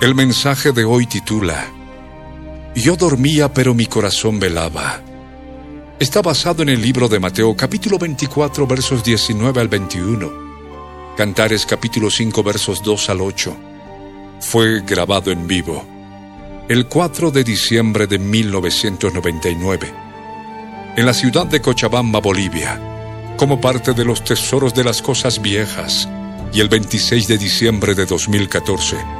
El mensaje de hoy titula Yo dormía pero mi corazón velaba. Está basado en el libro de Mateo capítulo 24 versos 19 al 21. Cantares capítulo 5 versos 2 al 8. Fue grabado en vivo el 4 de diciembre de 1999 en la ciudad de Cochabamba, Bolivia, como parte de los tesoros de las cosas viejas y el 26 de diciembre de 2014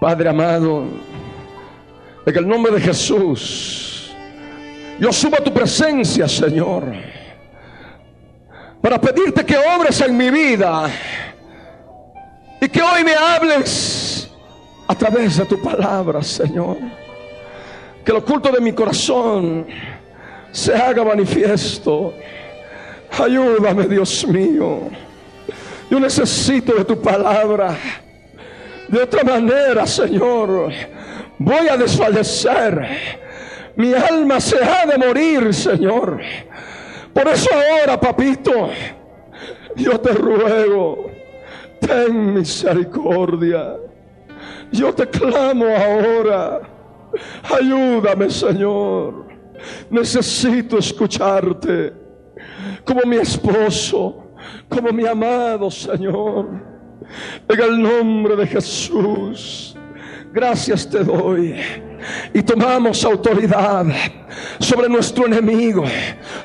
Padre amado, en el nombre de Jesús, yo subo a tu presencia, Señor, para pedirte que obres en mi vida y que hoy me hables a través de tu palabra, Señor. Que el oculto de mi corazón se haga manifiesto. Ayúdame, Dios mío. Yo necesito de tu palabra. De otra manera, Señor, voy a desfallecer. Mi alma se ha de morir, Señor. Por eso ahora, papito, yo te ruego, ten misericordia. Yo te clamo ahora. Ayúdame, Señor. Necesito escucharte como mi esposo, como mi amado Señor. En el nombre de Jesús, gracias te doy. Y tomamos autoridad sobre nuestro enemigo,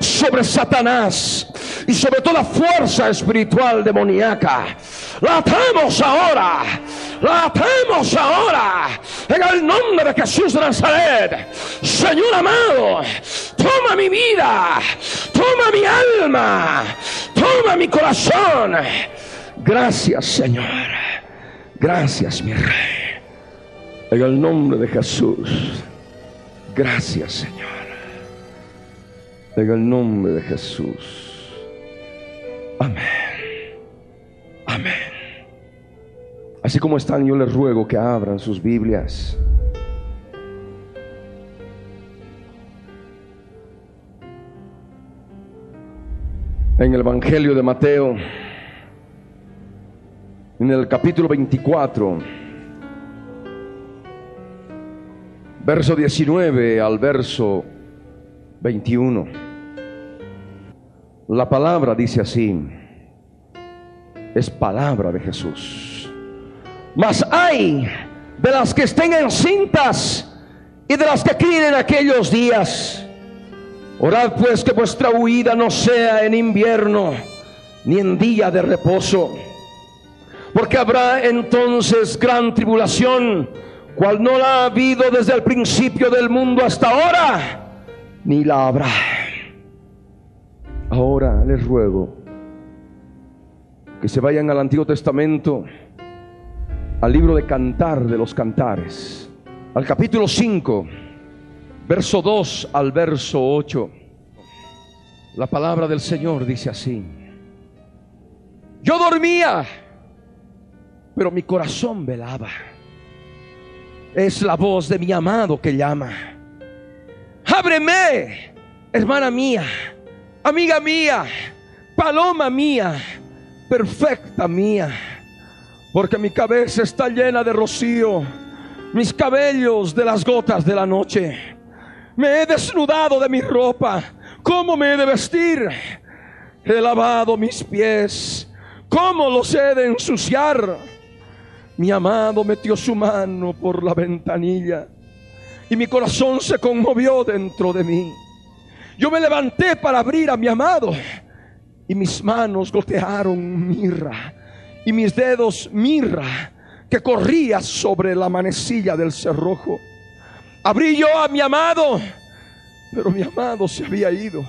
sobre Satanás y sobre toda fuerza espiritual demoníaca. La atamos ahora, la atamos ahora en el nombre de Jesús de Nazaret. Señor amado, toma mi vida, toma mi alma, toma mi corazón Gracias, Señor. Gracias, mi Rey. En el nombre de Jesús. Gracias, Señor. En el nombre de Jesús. Amén. Amén. Así como están, yo les ruego que abran sus Biblias. En el Evangelio de Mateo en el capítulo 24, verso 19 al verso 21. La palabra dice así, es palabra de Jesús. Mas hay de las que estén encintas y de las que críen en aquellos días. Orad pues que vuestra huida no sea en invierno ni en día de reposo porque habrá entonces gran tribulación, cual no la ha habido desde el principio del mundo hasta ahora, ni la habrá. Ahora les ruego que se vayan al Antiguo Testamento, al libro de Cantar de los Cantares, al capítulo 5, verso 2 al verso 8. La palabra del Señor dice así. Yo dormía pero mi corazón velaba. Es la voz de mi amado que llama. Ábreme, hermana mía, amiga mía, paloma mía, perfecta mía, porque mi cabeza está llena de rocío, mis cabellos de las gotas de la noche. Me he desnudado de mi ropa. ¿Cómo me he de vestir? He lavado mis pies. ¿Cómo los he de ensuciar? Mi amado metió su mano por la ventanilla y mi corazón se conmovió dentro de mí. Yo me levanté para abrir a mi amado y mis manos gotearon mirra y mis dedos mirra que corría sobre la manecilla del cerrojo. Abrí yo a mi amado, pero mi amado se había ido,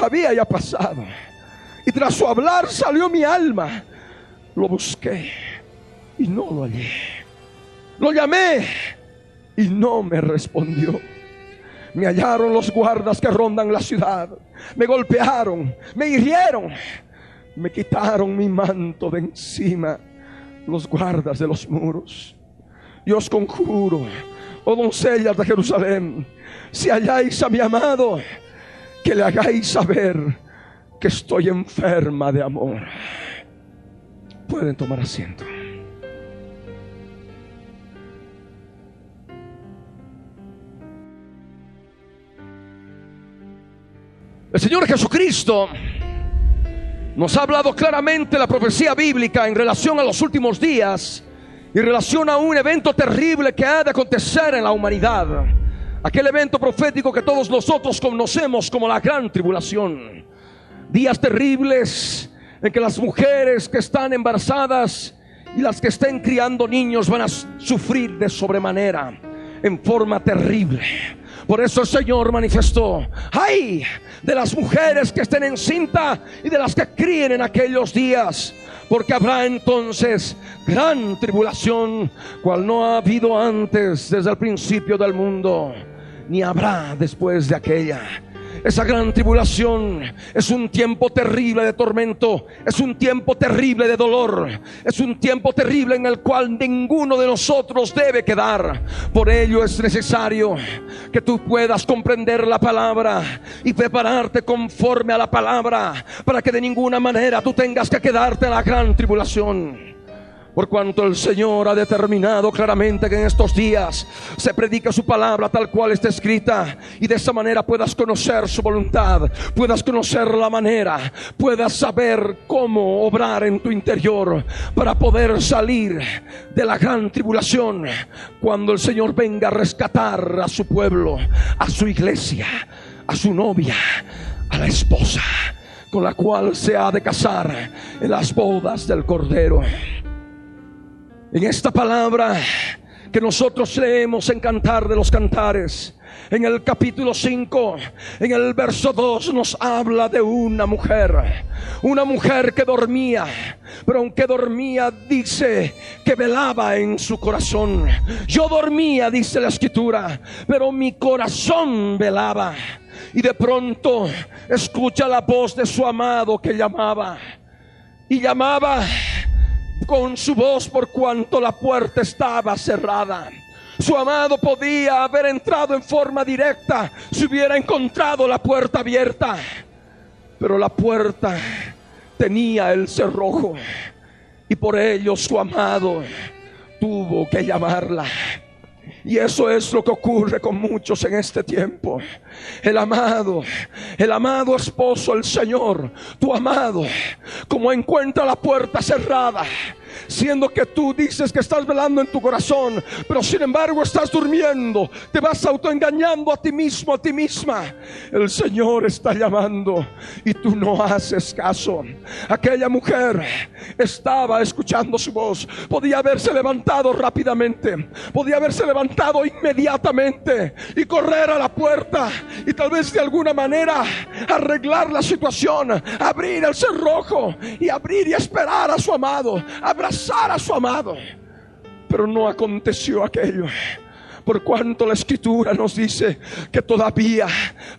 había ya pasado. Y tras su hablar salió mi alma. Lo busqué y no lo hallé. Lo llamé y no me respondió. Me hallaron los guardas que rondan la ciudad. Me golpearon, me hirieron, me quitaron mi manto de encima los guardas de los muros. Y os conjuro, oh doncellas de Jerusalén, si halláis a mi amado, que le hagáis saber que estoy enferma de amor. Pueden tomar asiento. El Señor Jesucristo nos ha hablado claramente la profecía bíblica en relación a los últimos días y en relación a un evento terrible que ha de acontecer en la humanidad. Aquel evento profético que todos nosotros conocemos como la gran tribulación. Días terribles en que las mujeres que están embarazadas y las que estén criando niños van a sufrir de sobremanera en forma terrible. Por eso el Señor manifestó, ay de las mujeres que estén en cinta y de las que críen en aquellos días, porque habrá entonces gran tribulación, cual no ha habido antes desde el principio del mundo, ni habrá después de aquella. Esa gran tribulación es un tiempo terrible de tormento, es un tiempo terrible de dolor, es un tiempo terrible en el cual ninguno de nosotros debe quedar. Por ello es necesario que tú puedas comprender la palabra y prepararte conforme a la palabra para que de ninguna manera tú tengas que quedarte en la gran tribulación. Por cuanto el Señor ha determinado claramente que en estos días se predica su palabra tal cual está escrita y de esa manera puedas conocer su voluntad, puedas conocer la manera, puedas saber cómo obrar en tu interior para poder salir de la gran tribulación cuando el Señor venga a rescatar a su pueblo, a su iglesia, a su novia, a la esposa con la cual se ha de casar en las bodas del Cordero. En esta palabra que nosotros leemos en Cantar de los Cantares, en el capítulo 5, en el verso 2 nos habla de una mujer, una mujer que dormía, pero aunque dormía dice que velaba en su corazón. Yo dormía, dice la escritura, pero mi corazón velaba. Y de pronto escucha la voz de su amado que llamaba. Y llamaba con su voz por cuanto la puerta estaba cerrada. Su amado podía haber entrado en forma directa si hubiera encontrado la puerta abierta. Pero la puerta tenía el cerrojo y por ello su amado tuvo que llamarla. Y eso es lo que ocurre con muchos en este tiempo. El amado, el amado esposo, el Señor, tu amado, como encuentra la puerta cerrada, siendo que tú dices que estás velando en tu corazón, pero sin embargo estás durmiendo, te vas autoengañando a ti mismo, a ti misma. El Señor está llamando y tú no haces caso. Aquella mujer estaba escuchando su voz, podía haberse levantado rápidamente, podía haberse levantado inmediatamente y correr a la puerta y tal vez de alguna manera arreglar la situación, abrir el cerrojo y abrir y esperar a su amado, a su amado. Pero no aconteció aquello. Por cuanto la escritura nos dice que todavía,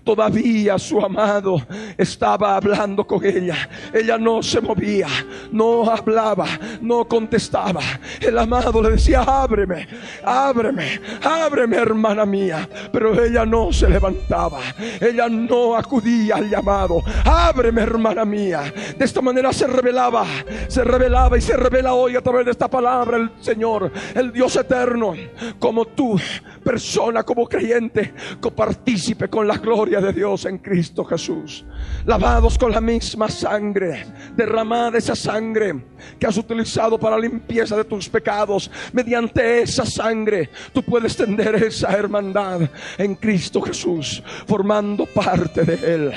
todavía su amado estaba hablando con ella. Ella no se movía, no hablaba, no contestaba. El amado le decía, ábreme, ábreme, ábreme hermana mía. Pero ella no se levantaba, ella no acudía al llamado. Ábreme hermana mía. De esta manera se revelaba, se revelaba y se revela hoy a través de esta palabra el Señor, el Dios eterno, como tú, persona, como creyente, copartícipe con la gloria de Dios en Cristo Jesús. Lavados con la misma sangre, derramada esa sangre que has utilizado para limpieza de tus pecados. Mediante esa sangre tú puedes tender esa hermandad en Cristo Jesús, formando parte de Él.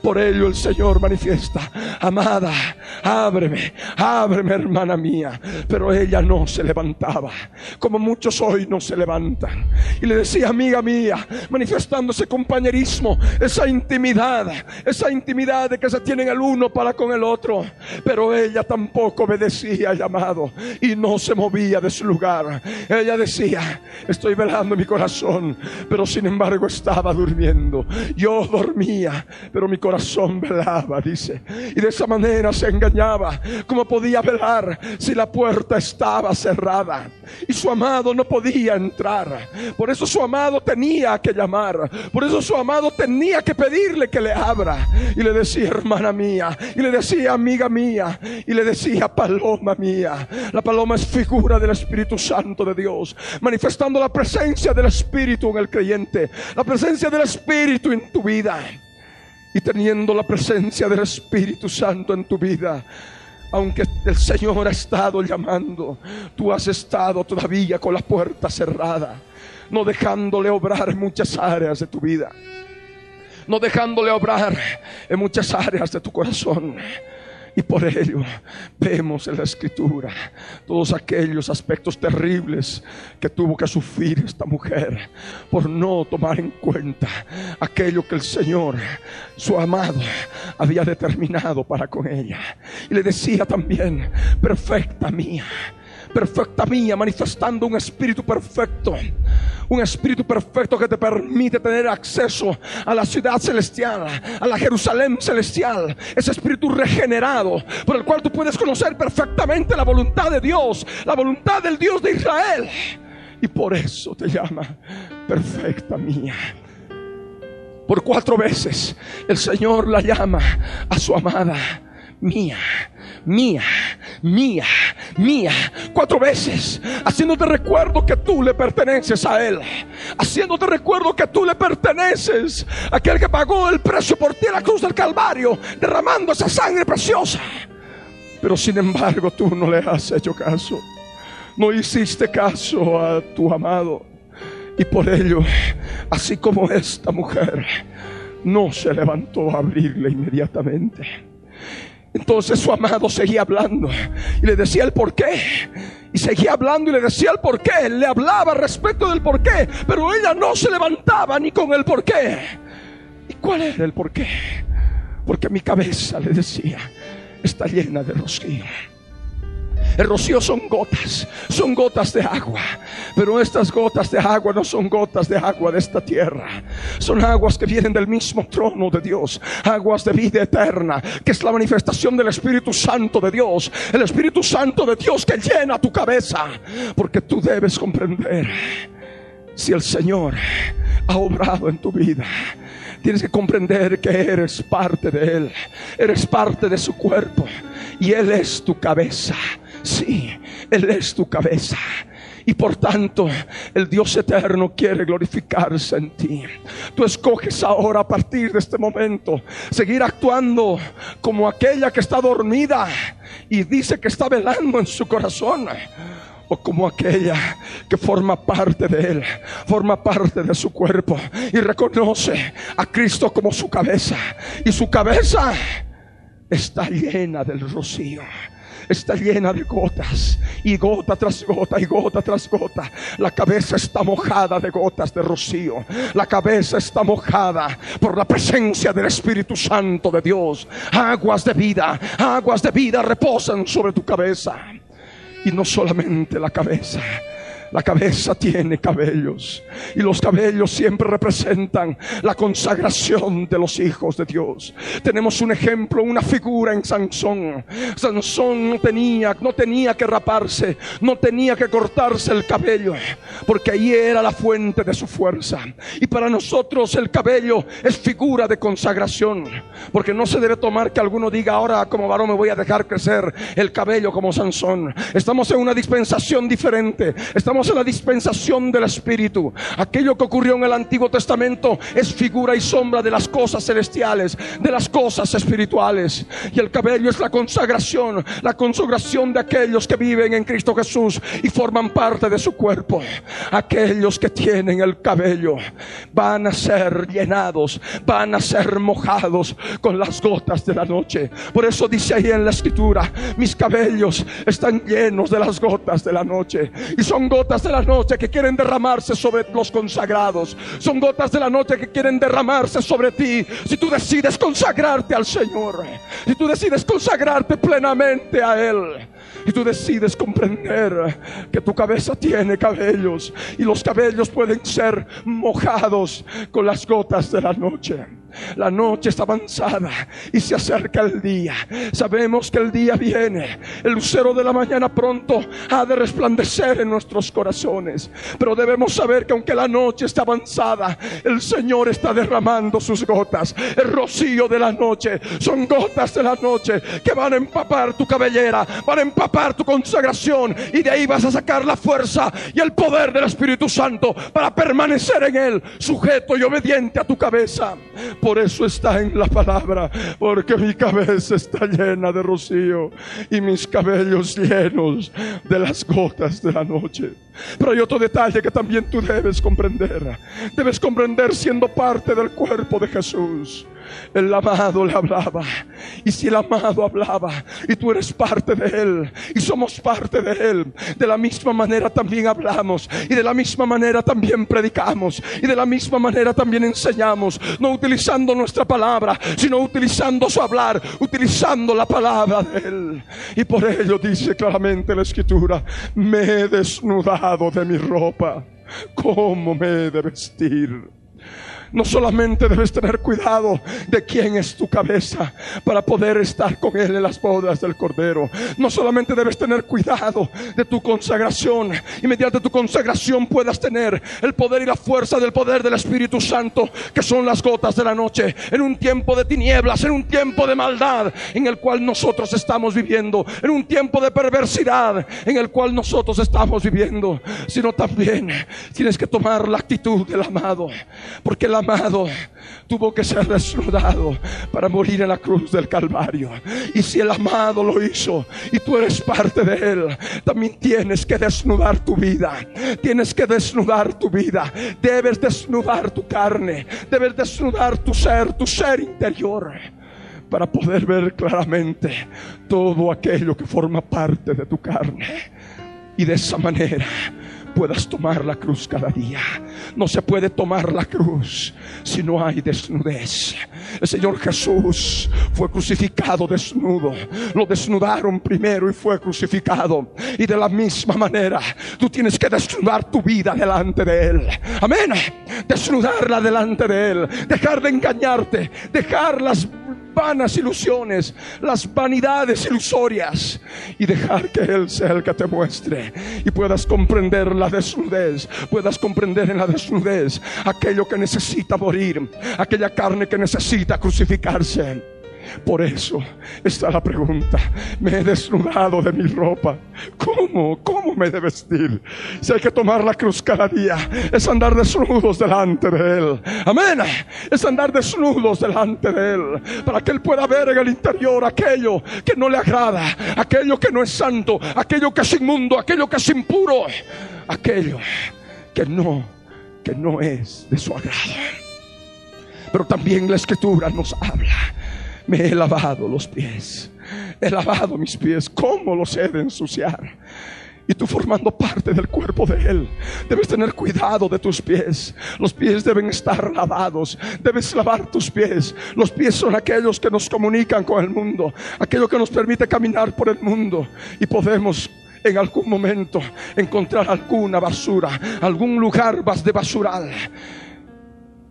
Por ello el Señor manifiesta, amada, ábreme, ábreme hermana mía. Pero ella no se levantaba, como muchos hoy no se levantan. Y le decía, amiga mía, manifestando ese compañerismo, esa intimidad, esa intimidad de que se tienen el uno para con el otro. Pero ella tampoco obedecía al llamado y no se movía de su lugar. Ella decía, estoy velando mi corazón, pero sin embargo estaba durmiendo. Yo dormía, pero mi corazón velaba, dice. Y de esa manera se engañaba. ¿Cómo podía velar si la puerta estaba cerrada? Y su amado no podía entrar. Por eso su amado tenía que llamar. Por eso su amado tenía que pedirle que le abra. Y le decía, hermana mía. Y le decía, amiga mía. Y le decía, paloma mía. La paloma es figura del Espíritu Santo de Dios. Manifestando la presencia del Espíritu en el creyente. La presencia del Espíritu en tu vida y teniendo la presencia del Espíritu Santo en tu vida, aunque el Señor ha estado llamando, tú has estado todavía con la puerta cerrada, no dejándole obrar en muchas áreas de tu vida, no dejándole obrar en muchas áreas de tu corazón. Y por ello vemos en la escritura todos aquellos aspectos terribles que tuvo que sufrir esta mujer por no tomar en cuenta aquello que el Señor, su amado, había determinado para con ella. Y le decía también, perfecta mía perfecta mía, manifestando un espíritu perfecto. Un espíritu perfecto que te permite tener acceso a la ciudad celestial, a la Jerusalén celestial. Ese espíritu regenerado por el cual tú puedes conocer perfectamente la voluntad de Dios, la voluntad del Dios de Israel. Y por eso te llama perfecta mía. Por cuatro veces el Señor la llama a su amada mía mía, mía, mía, cuatro veces, haciéndote recuerdo que tú le perteneces a Él, haciéndote recuerdo que tú le perteneces, aquel que pagó el precio por ti en la cruz del Calvario, derramando esa sangre preciosa. Pero sin embargo tú no le has hecho caso, no hiciste caso a tu amado. Y por ello, así como esta mujer, no se levantó a abrirle inmediatamente. Entonces su amado seguía hablando y le decía el por qué. Y seguía hablando y le decía el por qué. Le hablaba respecto del por qué. Pero ella no se levantaba ni con el por qué. ¿Y cuál era el por qué? Porque mi cabeza le decía, está llena de rocío. El rocío son gotas, son gotas de agua. Pero estas gotas de agua no son gotas de agua de esta tierra. Son aguas que vienen del mismo trono de Dios. Aguas de vida eterna, que es la manifestación del Espíritu Santo de Dios. El Espíritu Santo de Dios que llena tu cabeza. Porque tú debes comprender si el Señor ha obrado en tu vida. Tienes que comprender que eres parte de Él. Eres parte de su cuerpo. Y Él es tu cabeza. Sí, Él es tu cabeza. Y por tanto, el Dios eterno quiere glorificarse en ti. Tú escoges ahora a partir de este momento seguir actuando como aquella que está dormida y dice que está velando en su corazón. O como aquella que forma parte de él, forma parte de su cuerpo y reconoce a Cristo como su cabeza. Y su cabeza está llena del rocío está llena de gotas y gota tras gota y gota tras gota. La cabeza está mojada de gotas de rocío. La cabeza está mojada por la presencia del Espíritu Santo de Dios. Aguas de vida, aguas de vida reposan sobre tu cabeza. Y no solamente la cabeza, La cabeza tiene cabellos y los cabellos siempre representan la consagración de los hijos de Dios. Tenemos un ejemplo, una figura en Sansón. Sansón no tenía, no tenía que raparse, no tenía que cortarse el cabello, porque ahí era la fuente de su fuerza. Y para nosotros el cabello es figura de consagración, porque no se debe tomar que alguno diga ahora como varón me voy a dejar crecer el cabello como Sansón. Estamos en una dispensación diferente. Estamos en la dispensación del Espíritu. Aquello que ocurrió en el Antiguo Testamento es figura y sombra de las cosas celestiales, de las cosas espirituales. Y el cabello es la consagración, la consagración de aquellos que viven en Cristo Jesús y forman parte de su cuerpo. Aquellos que tienen el cabello van a ser llenados, van a ser mojados con las gotas de la noche. Por eso dice ahí en la escritura, mis cabellos están llenos de las gotas de la noche. Y son gotas gotas de la noche que quieren derramarse sobre los consagrados. Son gotas de la noche que quieren derramarse sobre ti. Si tú decides consagrarte al Señor. Si tú decides consagrarte plenamente a Él. Y tú decides comprender que tu cabeza tiene cabellos. Y los cabellos pueden ser mojados con las gotas de la noche. La noche está avanzada y se acerca el día. Sabemos que el día viene. El lucero de la mañana pronto ha de resplandecer en nuestros corazones. Pero debemos saber que aunque la noche está avanzada, el Señor está derramando sus gotas. El rocío de la noche son gotas de la noche que van a empapar tu cabellera, van a empapar tu consagración y de ahí vas a sacar la fuerza y el poder del Espíritu Santo para permanecer en él, sujeto y obediente a tu cabeza. Por eso está en la palabra, porque mi cabeza está llena de rocío y mis cabellos llenos de las gotas de la noche. Pero hay otro detalle que también tú debes comprender. Debes comprender siendo parte del cuerpo de Jesús. El amado le hablaba. Y si el amado hablaba y tú eres parte de él y somos parte de él, de la misma manera también hablamos y de la misma manera también predicamos y de la misma manera también enseñamos, no utilizando nuestra palabra, sino utilizando su hablar, utilizando la palabra de él. Y por ello dice claramente la escritura, me he desnudado de mi ropa, ¿cómo me he de vestir? No solamente debes tener cuidado de quién es tu cabeza para poder estar con Él en las bodas del Cordero. No solamente debes tener cuidado de tu consagración y mediante tu consagración puedas tener el poder y la fuerza del poder del Espíritu Santo, que son las gotas de la noche, en un tiempo de tinieblas, en un tiempo de maldad en el cual nosotros estamos viviendo, en un tiempo de perversidad en el cual nosotros estamos viviendo, sino también tienes que tomar la actitud del amado, porque el amado tuvo que ser desnudado para morir en la cruz del Calvario. Y si el amado lo hizo y tú eres parte de él, también tienes que desnudar tu vida. Tienes que desnudar tu vida. Debes desnudar tu carne. Debes desnudar tu ser, tu ser interior para poder ver claramente todo aquello que forma parte de tu carne. Y de esa manera puedas tomar la cruz cada día. No se puede tomar la cruz si no hay desnudez. El Señor Jesús fue crucificado desnudo. Lo desnudaron primero y fue crucificado. Y de la misma manera, tú tienes que desnudar tu vida delante de Él. Amén. Desnudarla delante de Él. Dejar de engañarte. Dejar las vanas ilusiones, las vanidades ilusorias y dejar que Él sea el que te muestre y puedas comprender la desnudez, puedas comprender en la desnudez aquello que necesita morir, aquella carne que necesita crucificarse. Por eso está la pregunta. Me he desnudado de mi ropa. ¿Cómo? ¿Cómo me he de vestir? Si hay que tomar la cruz cada día, es andar desnudos delante de Él. Amén. Es andar desnudos delante de Él. Para que Él pueda ver en el interior aquello que no le agrada, aquello que no es santo, aquello que es inmundo, aquello que es impuro, aquello que no, que no es de su agrado. Pero también la escritura nos habla me he lavado los pies. He lavado mis pies. ¿Cómo los he de ensuciar? Y tú formando parte del cuerpo de Él, debes tener cuidado de tus pies. Los pies deben estar lavados. Debes lavar tus pies. Los pies son aquellos que nos comunican con el mundo. Aquello que nos permite caminar por el mundo. Y podemos en algún momento encontrar alguna basura, algún lugar de basural.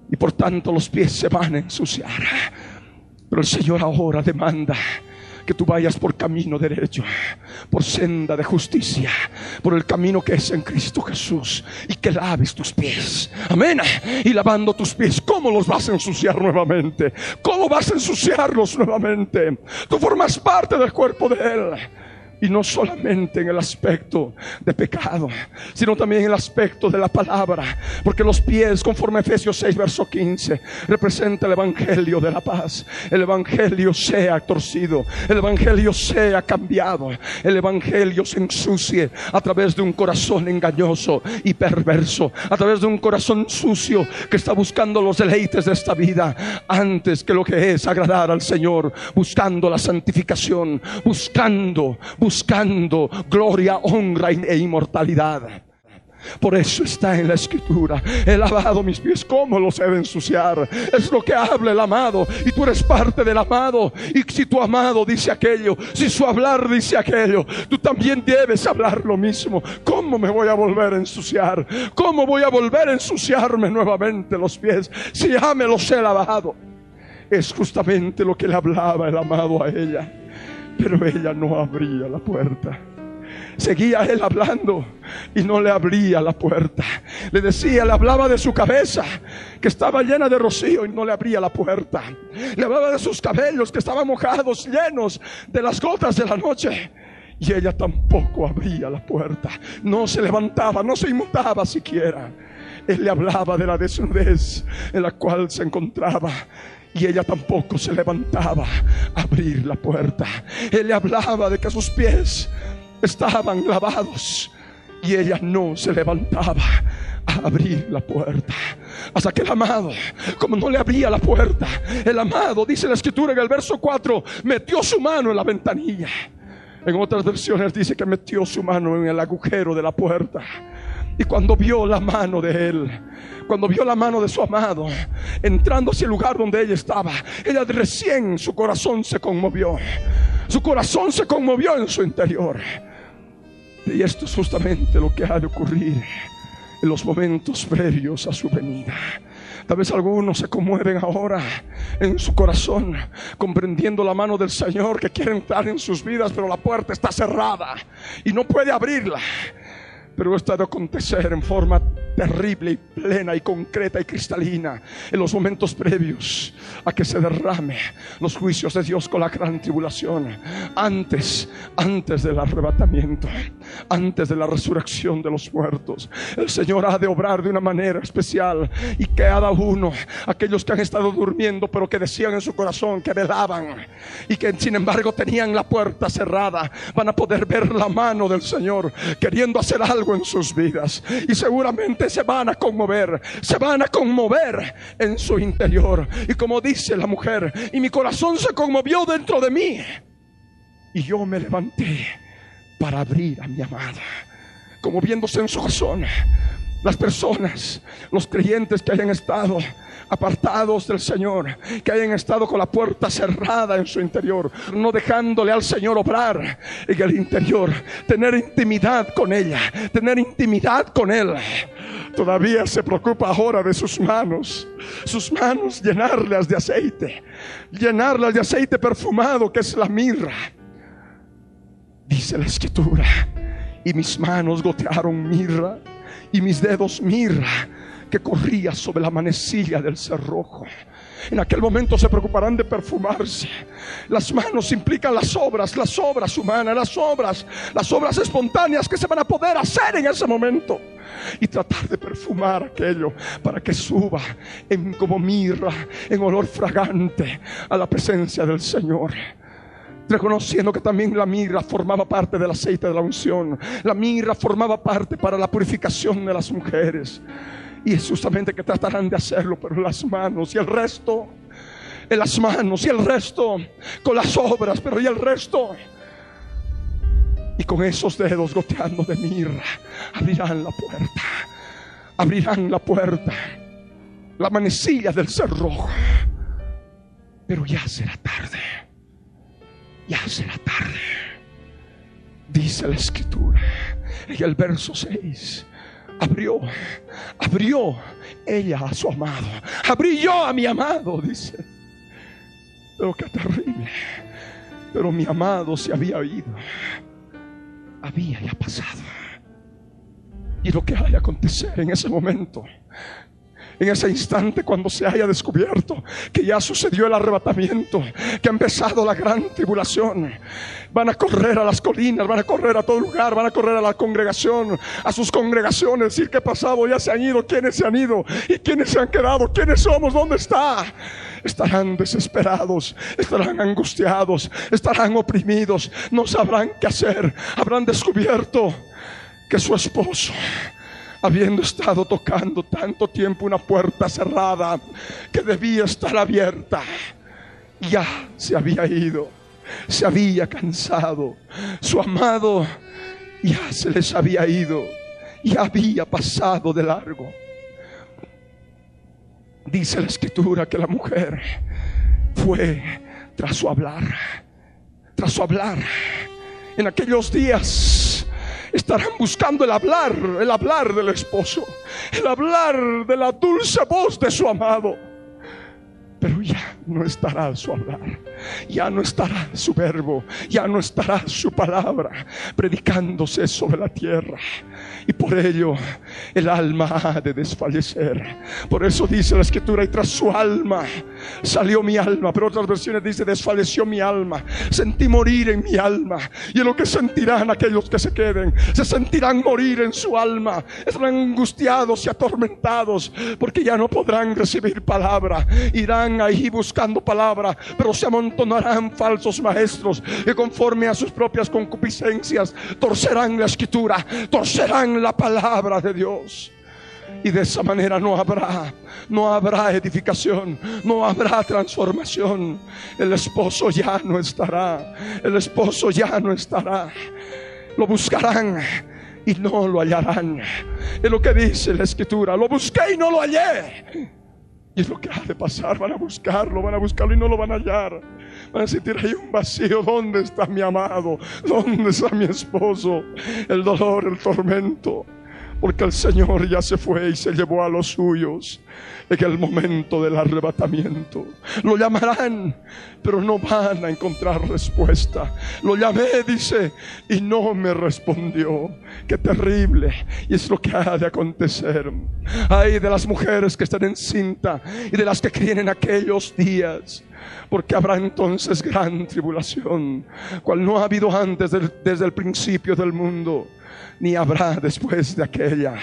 Y por tanto los pies se van a ensuciar. Pero el Señor ahora demanda que tú vayas por camino derecho, por senda de justicia, por el camino que es en Cristo Jesús y que laves tus pies. Amén. Y lavando tus pies, ¿cómo los vas a ensuciar nuevamente? ¿Cómo vas a ensuciarlos nuevamente? Tú formas parte del cuerpo de Él. Y no solamente en el aspecto de pecado, sino también en el aspecto de la palabra. Porque los pies, conforme a Efesios 6, verso 15, representa el Evangelio de la paz. El Evangelio sea torcido, el Evangelio sea cambiado, el Evangelio se ensucie a través de un corazón engañoso y perverso, a través de un corazón sucio que está buscando los deleites de esta vida antes que lo que es agradar al Señor, buscando la santificación, buscando, buscando buscando gloria, honra e inmortalidad. Por eso está en la escritura. He lavado mis pies. ¿Cómo los he de ensuciar? Es lo que habla el amado. Y tú eres parte del amado. Y si tu amado dice aquello, si su hablar dice aquello, tú también debes hablar lo mismo. ¿Cómo me voy a volver a ensuciar? ¿Cómo voy a volver a ensuciarme nuevamente los pies si ya me los he lavado? Es justamente lo que le hablaba el amado a ella. Pero ella no abría la puerta. Seguía él hablando y no le abría la puerta. Le decía, le hablaba de su cabeza que estaba llena de rocío y no le abría la puerta. Le hablaba de sus cabellos que estaban mojados, llenos de las gotas de la noche. Y ella tampoco abría la puerta. No se levantaba, no se inmutaba siquiera. Él le hablaba de la desnudez en la cual se encontraba y ella tampoco se levantaba a abrir la puerta. Él le hablaba de que sus pies estaban lavados y ella no se levantaba a abrir la puerta. Hasta que el amado, como no le abría la puerta, el amado, dice la escritura en el verso 4, metió su mano en la ventanilla. En otras versiones dice que metió su mano en el agujero de la puerta. Y cuando vio la mano de él, cuando vio la mano de su amado entrando hacia el lugar donde ella estaba, ella recién su corazón se conmovió. Su corazón se conmovió en su interior. Y esto es justamente lo que ha de ocurrir en los momentos previos a su venida. Tal vez algunos se conmueven ahora en su corazón, comprendiendo la mano del Señor que quiere entrar en sus vidas, pero la puerta está cerrada y no puede abrirla. Pero esto ha de acontecer en forma terrible y plena y concreta y cristalina en los momentos previos a que se derrame los juicios de Dios con la gran tribulación. Antes, antes del arrebatamiento, antes de la resurrección de los muertos, el Señor ha de obrar de una manera especial y cada uno, aquellos que han estado durmiendo pero que decían en su corazón que velaban y que sin embargo tenían la puerta cerrada, van a poder ver la mano del Señor queriendo hacer algo en sus vidas. Y seguramente se van a conmover, se van a conmover en su interior. Y como dice la mujer, y mi corazón se conmovió dentro de mí. Y yo me levanté para abrir a mi amada, como viéndose en su corazón. Las personas, los creyentes que hayan estado apartados del Señor, que hayan estado con la puerta cerrada en su interior, no dejándole al Señor obrar en el interior, tener intimidad con ella, tener intimidad con Él. Todavía se preocupa ahora de sus manos, sus manos llenarlas de aceite, llenarlas de aceite perfumado que es la mirra. Dice la escritura, y mis manos gotearon mirra y mis dedos mirra que corría sobre la manecilla del cerrojo. En aquel momento se preocuparán de perfumarse. Las manos implican las obras, las obras humanas, las obras, las obras espontáneas que se van a poder hacer en ese momento. Y tratar de perfumar aquello para que suba en como mirra, en olor fragante a la presencia del Señor reconociendo que también la mirra formaba parte del aceite de la unción. La mirra formaba parte para la purificación de las mujeres. Y es justamente que tratarán de hacerlo, pero las manos y el resto, en las manos y el resto, con las obras, pero y el resto. Y con esos dedos goteando de mirra, abrirán la puerta, abrirán la puerta, la manecilla del cerrojo. Pero ya será tarde, ya será tarde. Dice la escritura en el verso 6. Abrió, abrió ella a su amado. Abrí yo a mi amado, dice. Pero qué terrible. Pero mi amado se había ido. Había ya pasado. Y lo que haya acontecer en ese momento en ese instante cuando se haya descubierto que ya sucedió el arrebatamiento, que ha empezado la gran tribulación. Van a correr a las colinas, van a correr a todo lugar, van a correr a la congregación, a sus congregaciones, decir qué pasado, ya se han ido, quiénes se han ido y quiénes se han quedado, quiénes somos, dónde está estarán desesperados, estarán angustiados, estarán oprimidos, no sabrán qué hacer, habrán descubierto que su esposo habiendo estado tocando tanto tiempo una puerta cerrada que debía estar abierta, ya se había ido, se había cansado, su amado ya se les había ido, y había pasado de largo. Dice la escritura que la mujer fue tras su hablar, tras su hablar. En aquellos días estarán buscando el hablar, el hablar del esposo, el hablar de la dulce voz de su amado. Pero ya no estará su hablar, ya no estará su verbo, ya no estará su palabra predicándose sobre la tierra. Y por ello el alma ha de desfallecer. Por eso dice la escritura, y tras su alma salió mi alma. Pero otras versiones dice, desfalleció mi alma. Sentí morir en mi alma. Y es lo que sentirán aquellos que se queden. Se sentirán morir en su alma. Estarán angustiados y atormentados porque ya no podrán recibir palabra. Irán ahí buscando palabra, pero se amontonarán falsos maestros y conforme a sus propias concupiscencias torcerán la escritura, torcerán la palabra de Dios. Y de esa manera no habrá, no habrá edificación, no habrá transformación. El esposo ya no estará, el esposo ya no estará. Lo buscarán y no lo hallarán. Es lo que dice la escritura. Lo busqué y no lo hallé. Y es lo que ha de pasar. Van a buscarlo, van a buscarlo y no lo van a hallar. Van a sentir ahí un vacío. ¿Dónde está mi amado? ¿Dónde está mi esposo? El dolor, el tormento. Porque el Señor ya se fue y se llevó a los suyos en el momento del arrebatamiento. Lo llamarán, pero no van a encontrar respuesta. Lo llamé, dice, y no me respondió. Qué terrible. Y es lo que ha de acontecer. Hay de las mujeres que están en cinta y de las que creen en aquellos días porque habrá entonces gran tribulación, cual no ha habido antes desde el principio del mundo ni habrá después de aquella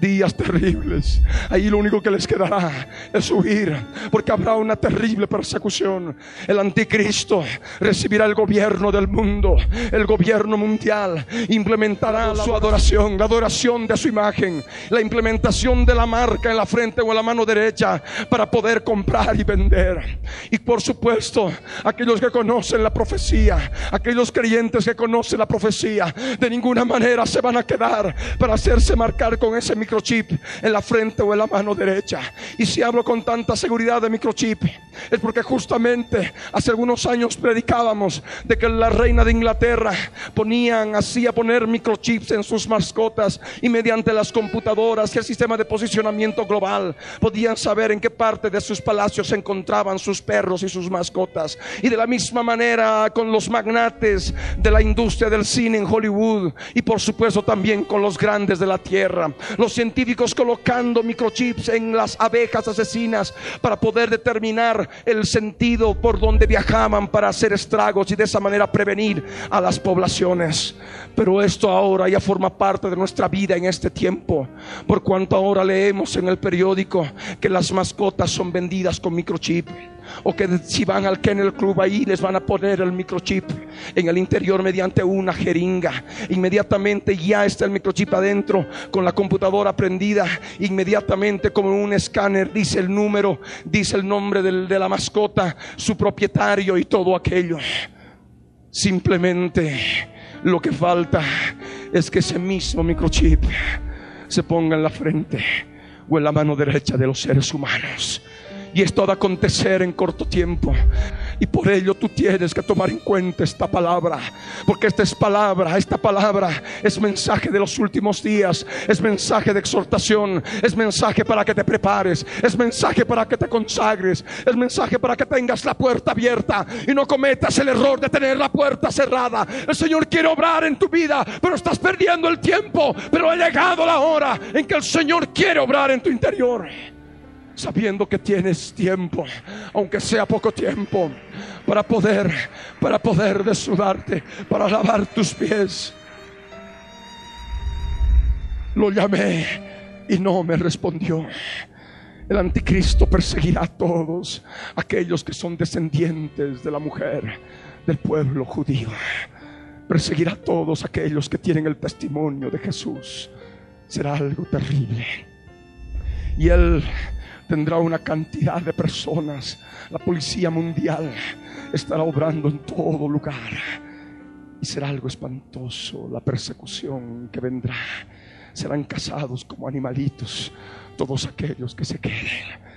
días terribles. Ahí lo único que les quedará es huir, porque habrá una terrible persecución. El anticristo recibirá el gobierno del mundo, el gobierno mundial, implementará su adoración, la adoración de su imagen, la implementación de la marca en la frente o en la mano derecha para poder comprar y vender. Y por supuesto, aquellos que conocen la profecía, aquellos creyentes que conocen la profecía, de ninguna manera se van a quedar para hacerse marcar con ese microchip en la frente o en la mano derecha. Y si hablo con tanta seguridad de microchip, es porque justamente hace algunos años predicábamos de que la reina de Inglaterra ponían, hacía poner microchips en sus mascotas y mediante las computadoras y el sistema de posicionamiento global podían saber en qué parte de sus palacios se encontraban sus perros y sus mascotas. Y de la misma manera con los magnates de la industria del cine en Hollywood y por supuesto también con los grandes de la tierra los científicos colocando microchips en las abejas asesinas para poder determinar el sentido por donde viajaban para hacer estragos y de esa manera prevenir a las poblaciones. Pero esto ahora ya forma parte de nuestra vida en este tiempo, por cuanto ahora leemos en el periódico que las mascotas son vendidas con microchip o que si van al Kennel Club ahí les van a poner el microchip en el interior mediante una jeringa. Inmediatamente ya está el microchip adentro con la computadora prendida. Inmediatamente como un escáner dice el número, dice el nombre de la mascota, su propietario y todo aquello. Simplemente lo que falta es que ese mismo microchip se ponga en la frente o en la mano derecha de los seres humanos y esto ha de acontecer en corto tiempo. Y por ello tú tienes que tomar en cuenta esta palabra. Porque esta es palabra, esta palabra es mensaje de los últimos días. Es mensaje de exhortación. Es mensaje para que te prepares. Es mensaje para que te consagres. Es mensaje para que tengas la puerta abierta y no cometas el error de tener la puerta cerrada. El Señor quiere obrar en tu vida, pero estás perdiendo el tiempo. Pero ha llegado la hora en que el Señor quiere obrar en tu interior sabiendo que tienes tiempo, aunque sea poco tiempo, para poder, para poder desnudarte, para lavar tus pies. Lo llamé y no me respondió. El anticristo perseguirá a todos aquellos que son descendientes de la mujer del pueblo judío. Perseguirá a todos aquellos que tienen el testimonio de Jesús. Será algo terrible. Y él tendrá una cantidad de personas. La policía mundial estará obrando en todo lugar. Y será algo espantoso la persecución que vendrá. Serán casados como animalitos todos aquellos que se queden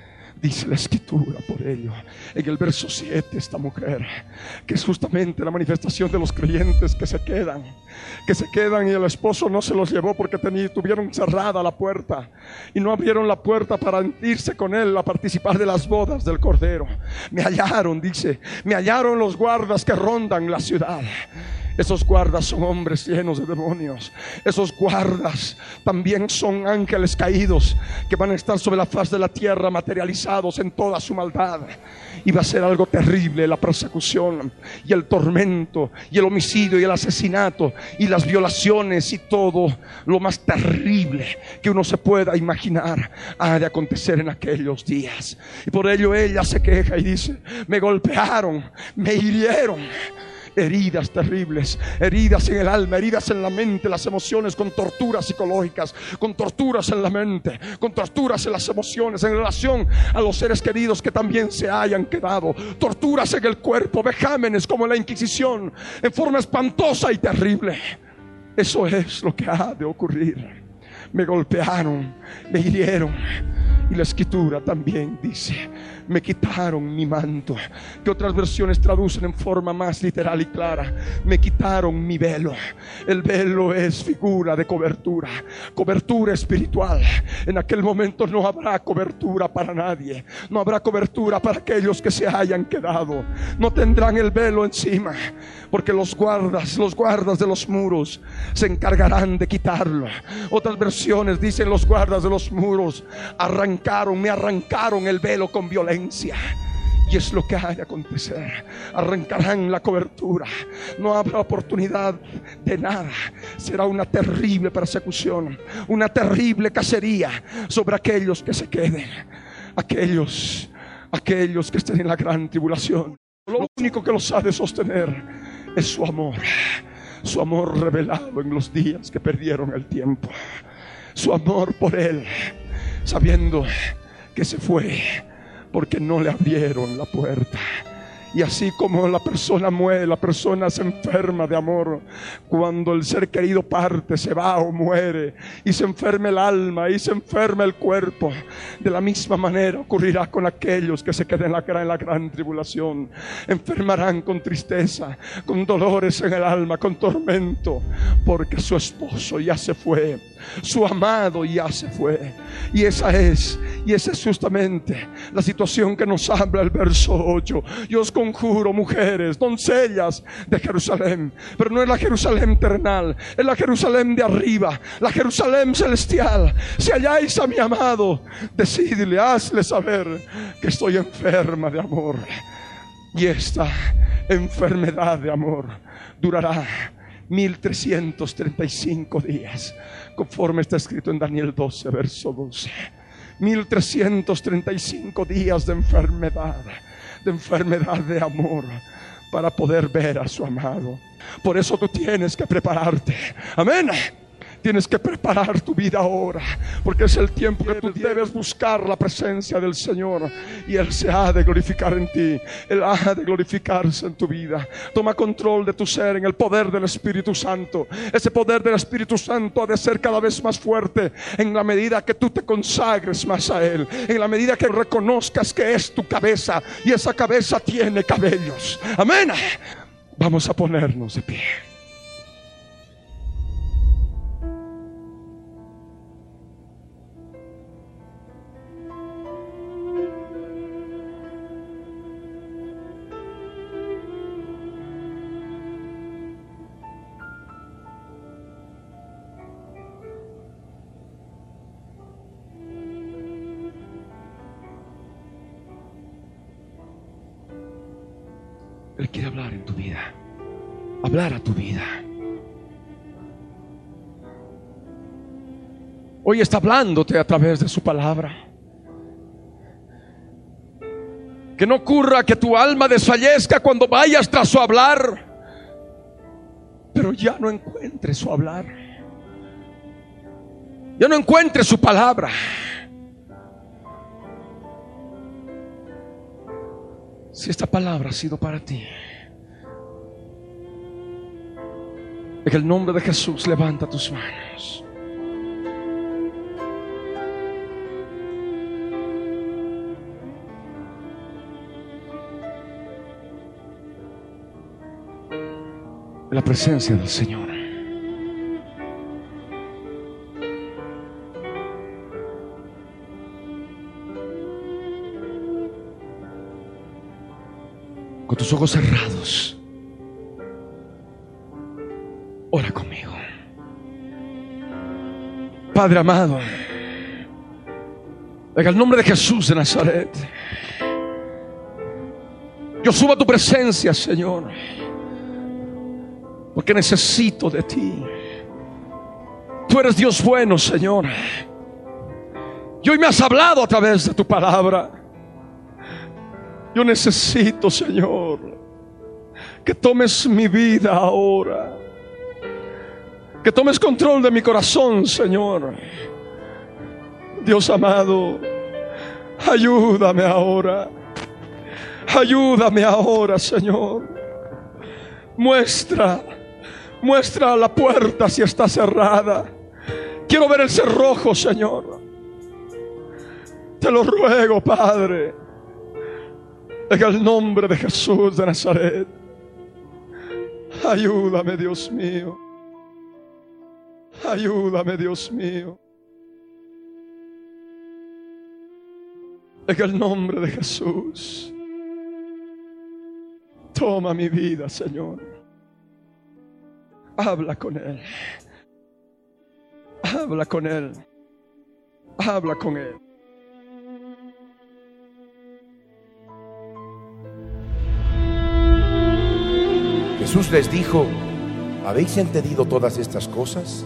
Dice la escritura por ello. En el verso 7, esta mujer, que es justamente la manifestación de los creyentes que se quedan, que se quedan y el esposo no se los llevó porque tuvieron cerrada la puerta y no abrieron la puerta para irse con él a participar de las bodas del Cordero. Me hallaron, dice, me hallaron los guardas que rondan la ciudad. Esos guardas son hombres llenos de demonios. Esos guardas también son ángeles caídos que van a estar sobre la faz de la tierra materializados en toda su maldad. Y va a ser algo terrible la persecución y el tormento y el homicidio y el asesinato y las violaciones y todo lo más terrible que uno se pueda imaginar ha de acontecer en aquellos días. Y por ello ella se queja y dice, me golpearon, me hirieron heridas terribles, heridas en el alma, heridas en la mente, las emociones con torturas psicológicas, con torturas en la mente, con torturas en las emociones, en relación a los seres queridos que también se hayan quedado, torturas en el cuerpo, vejámenes como en la Inquisición, en forma espantosa y terrible. Eso es lo que ha de ocurrir. Me golpearon, me hirieron. Y la escritura también dice, me quitaron mi manto, que otras versiones traducen en forma más literal y clara, me quitaron mi velo. El velo es figura de cobertura, cobertura espiritual. En aquel momento no habrá cobertura para nadie, no habrá cobertura para aquellos que se hayan quedado, no tendrán el velo encima, porque los guardas, los guardas de los muros se encargarán de quitarlo. Otras versiones dicen los guardas de los muros arrancaron, me arrancaron el velo con violencia y es lo que hay de acontecer. Arrancarán la cobertura. No habrá oportunidad de nada. Será una terrible persecución. Una terrible cacería sobre aquellos que se queden. Aquellos, aquellos que estén en la gran tribulación. Lo único que los ha de sostener es su amor. Su amor revelado en los días que perdieron el tiempo. Su amor por Él. Sabiendo que se fue porque no le abrieron la puerta. Y así como la persona muere, la persona se enferma de amor. Cuando el ser querido parte, se va o muere. Y se enferma el alma y se enferma el cuerpo. De la misma manera ocurrirá con aquellos que se queden en la, gran tribulación. Enfermarán con tristeza, con dolores en el alma, con tormento. Porque su esposo ya se fue. Su amado ya se fue. Y esa es, y esa es justamente la situación que nos habla el verso 8. Yo os conjuro, mujeres, doncellas de Jerusalén, pero no es la Jerusalén terrenal, es la Jerusalén de arriba, la Jerusalén celestial. Si halláis a mi amado, decidle, hazle saber que estoy enferma de amor. Y esta enfermedad de amor durará 1335 días conforme está escrito en Daniel 12, verso 12. 1335 días de enfermedad, de enfermedad de amor para poder ver a su amado. Por eso tú tienes que prepararte. Amén. Tienes que preparar tu vida ahora, porque es el tiempo que tú debes buscar la presencia del Señor y Él se ha de glorificar en ti. Él ha de glorificarse en tu vida. Toma control de tu ser en el poder del Espíritu Santo. Ese poder del Espíritu Santo ha de ser cada vez más fuerte en la medida que tú te consagres más a Él, en la medida que reconozcas que es tu cabeza y esa cabeza tiene cabellos. Amén. Vamos a ponernos de pie. Quiere hablar en tu vida. Hablar a tu vida. Hoy está hablándote a través de su palabra. Que no ocurra que tu alma desfallezca cuando vayas tras su hablar, pero ya no encuentres su hablar. Ya no encuentres su palabra. Si esta palabra ha sido para ti, en el nombre de Jesús levanta tus manos. La presencia del Señor. con tus ojos cerrados, Padre amado, en el nombre de Jesús de Nazaret, yo subo a tu presencia, Señor, porque necesito de ti. Tú eres Dios bueno, Señor. Y hoy me has hablado a través de tu palabra. Yo necesito, Señor, que tomes mi vida ahora. Que tomes control de mi corazón, Señor. Dios amado, ayúdame ahora. Ayúdame ahora, Señor. Muestra, muestra la puerta si está cerrada. Quiero ver el cerrojo, Señor. Te lo ruego, Padre. En el nombre de Jesús de Nazaret. Ayúdame, Dios mío. Ayúdame, Dios mío. En el nombre de Jesús. Toma mi vida, Señor. Habla con Él. Habla con Él. Habla con Él. Jesús les dijo, ¿habéis entendido todas estas cosas?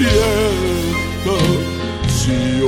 Despierta, Sion.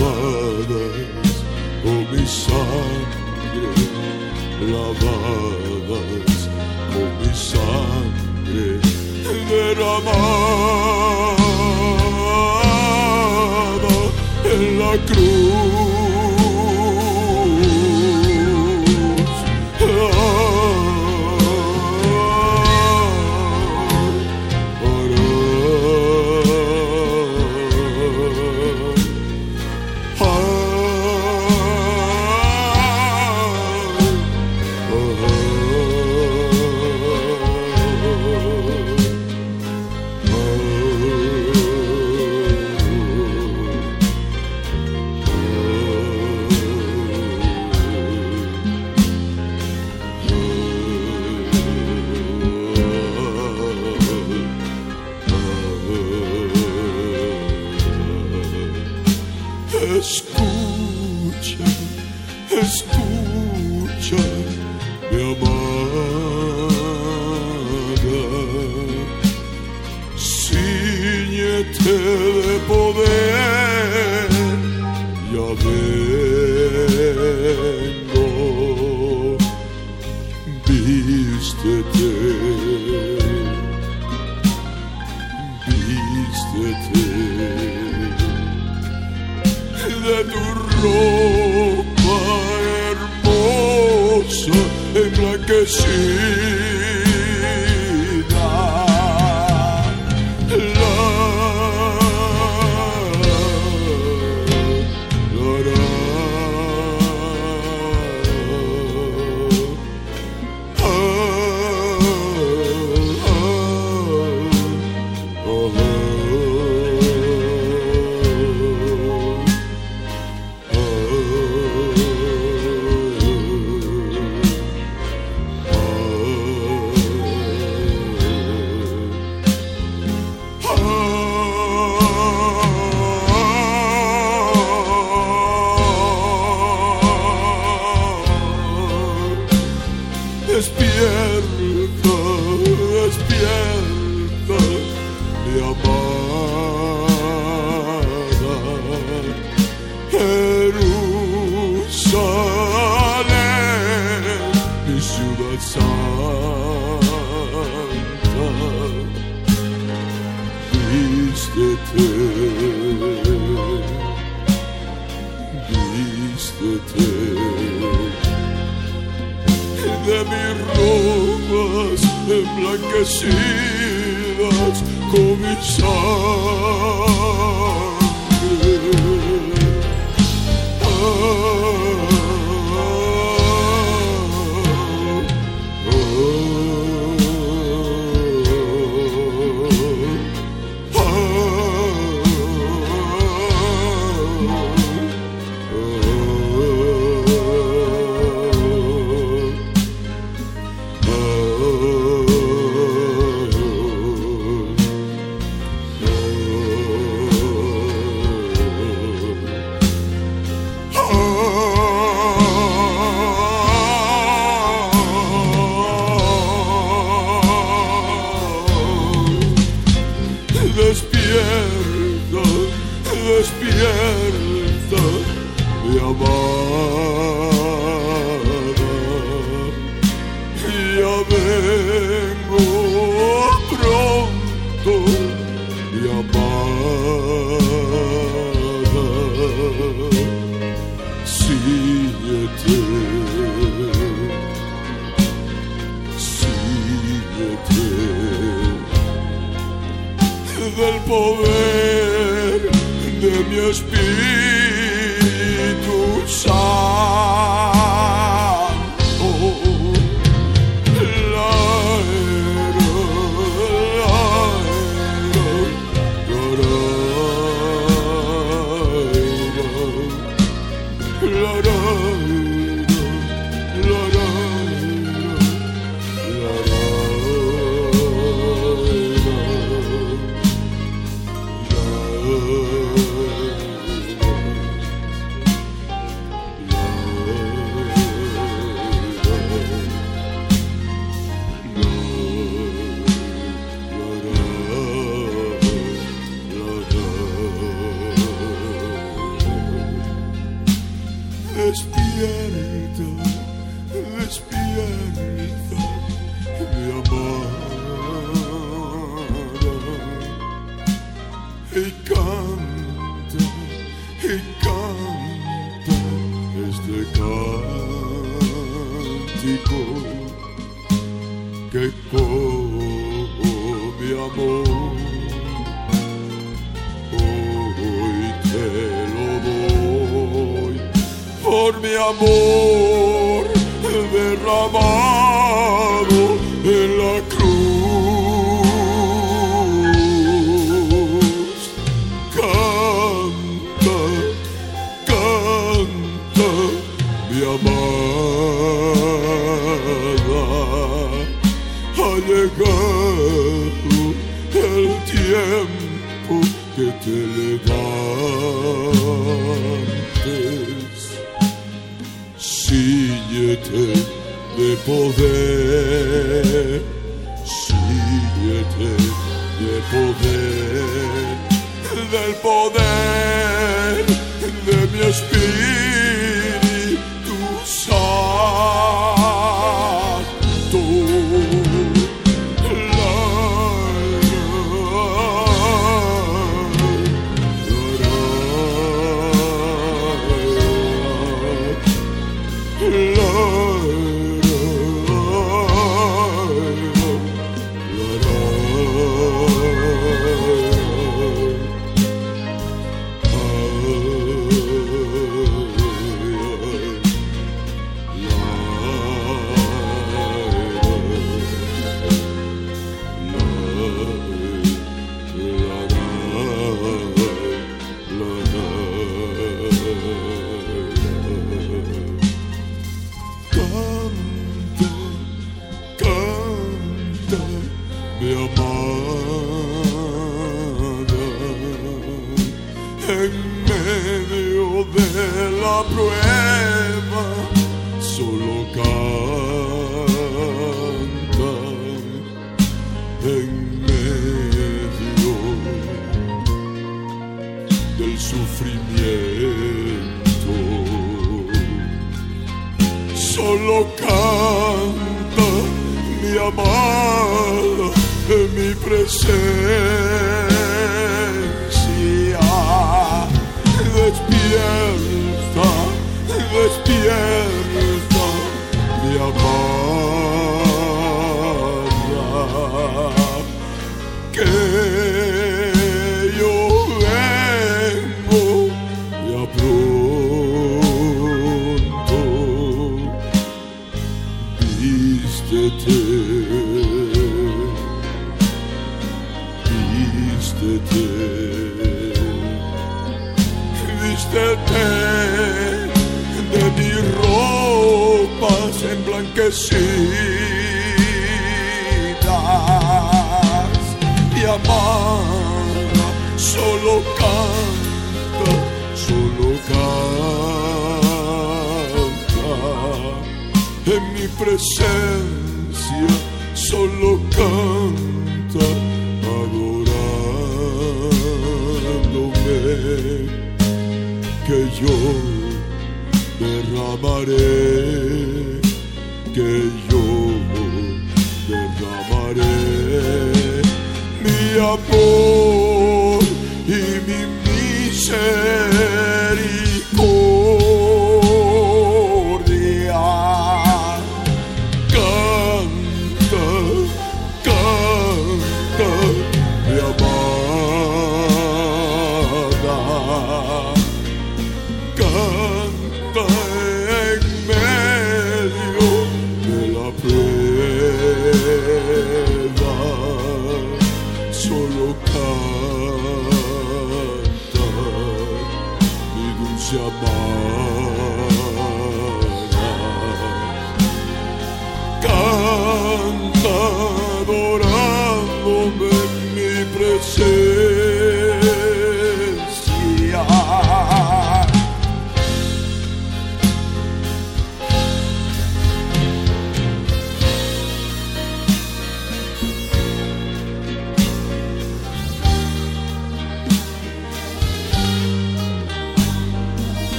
lavadas con mi sangre, lavadas con mi sangre derramada en la cruz.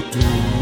Solo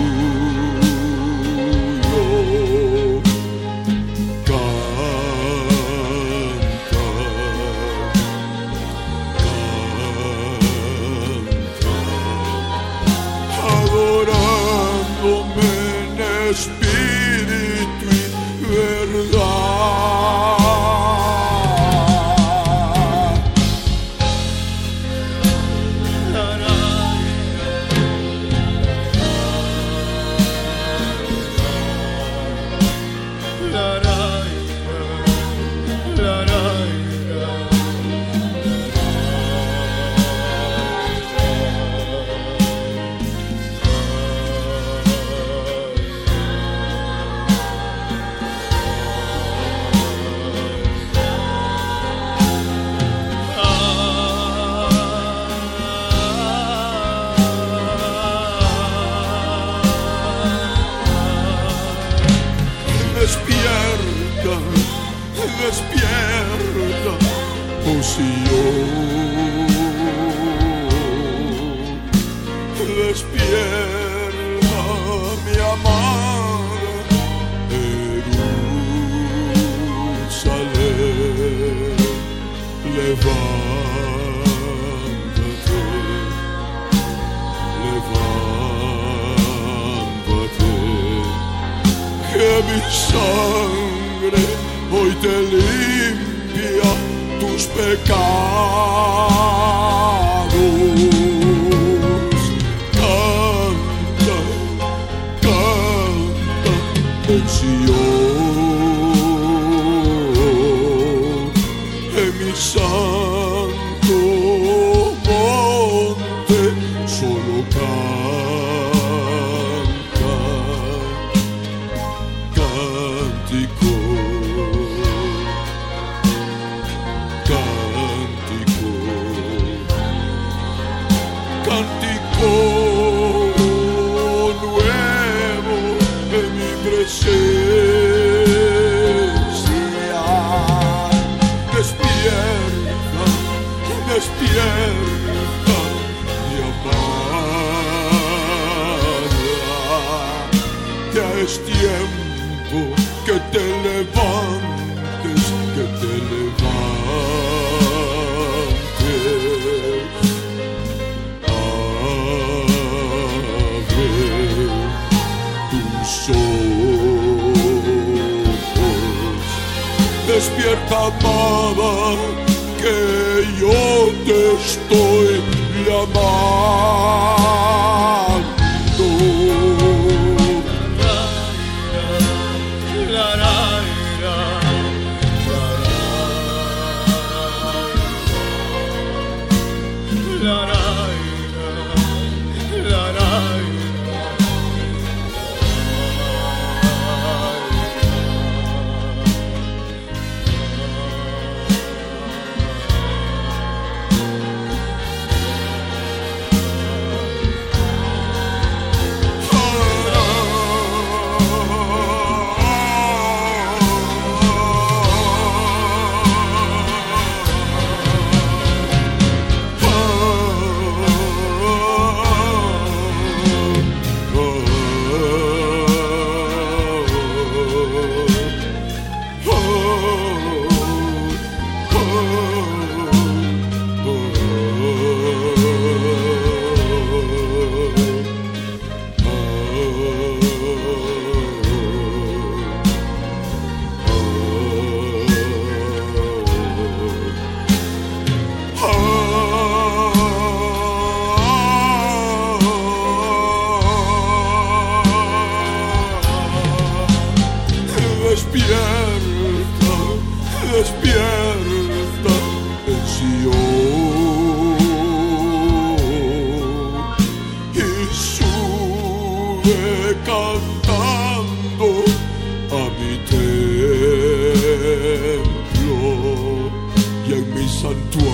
en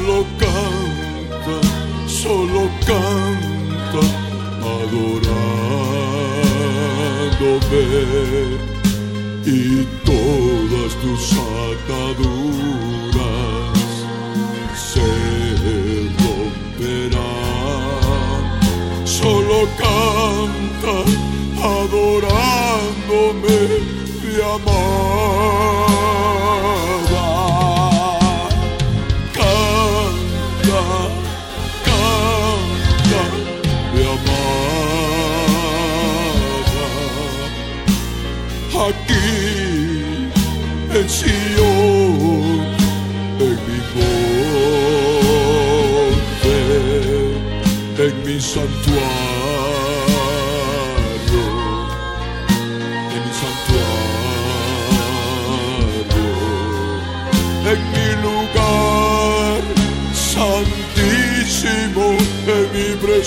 solo canta, solo canta, adorándome. Y todas tus ataduras se romperán. Solo canta, adorándome, mi amor.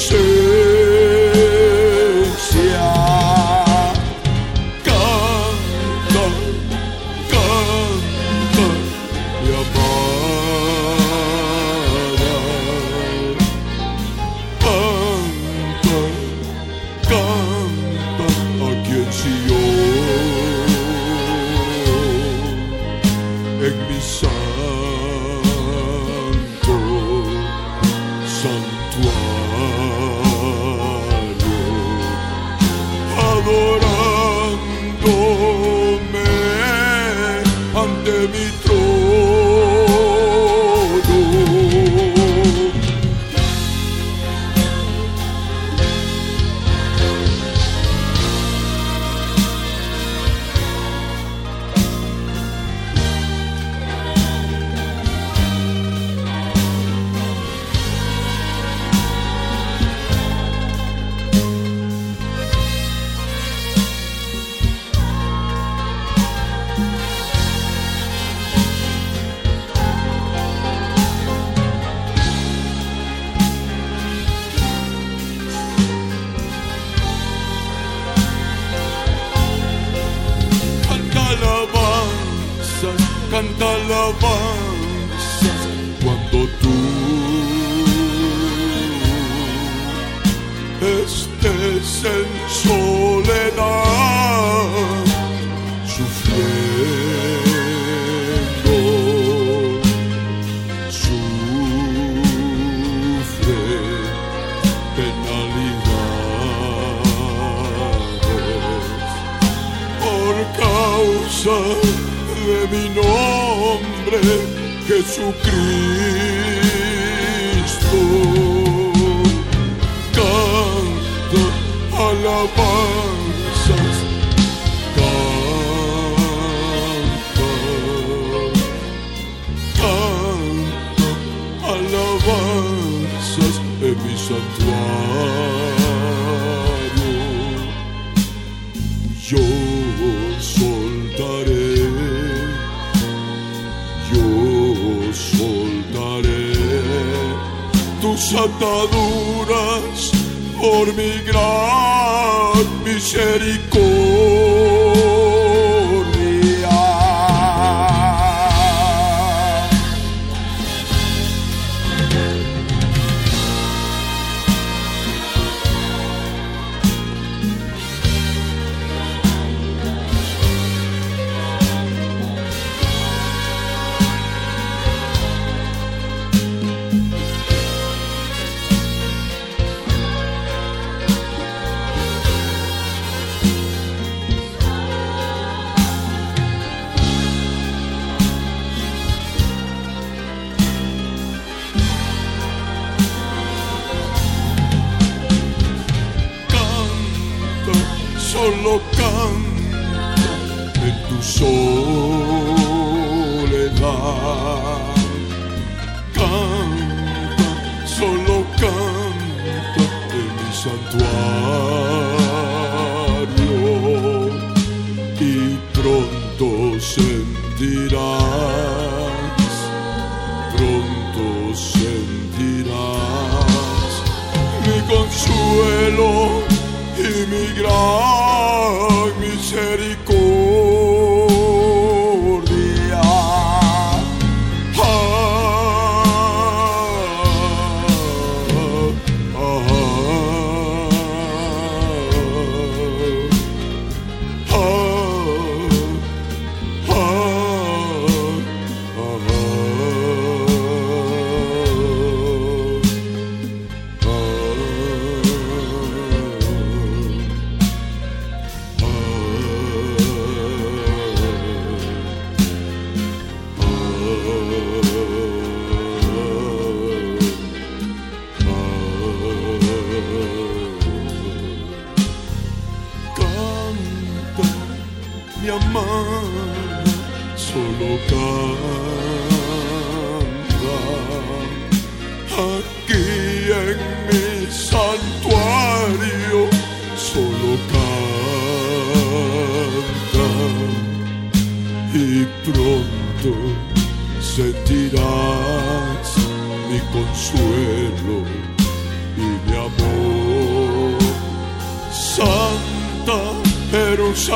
Stay alabanzas cuando tú estés en soledad. Jesucristo. Canta, alabanza. ataduras por mi gran misericordia. Consuelo y mi gran misericordia.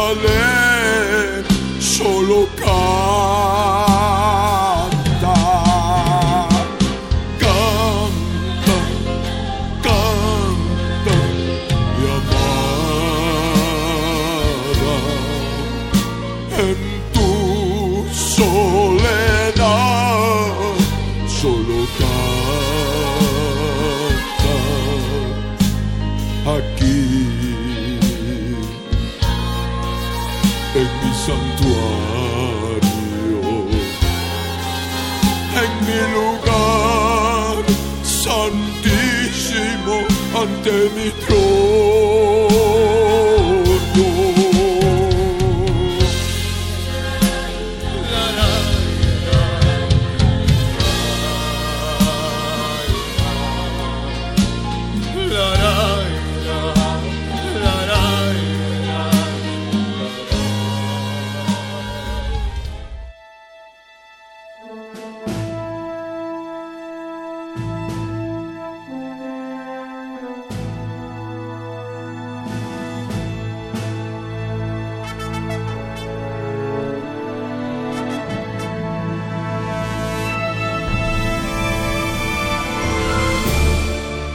Jerusalén,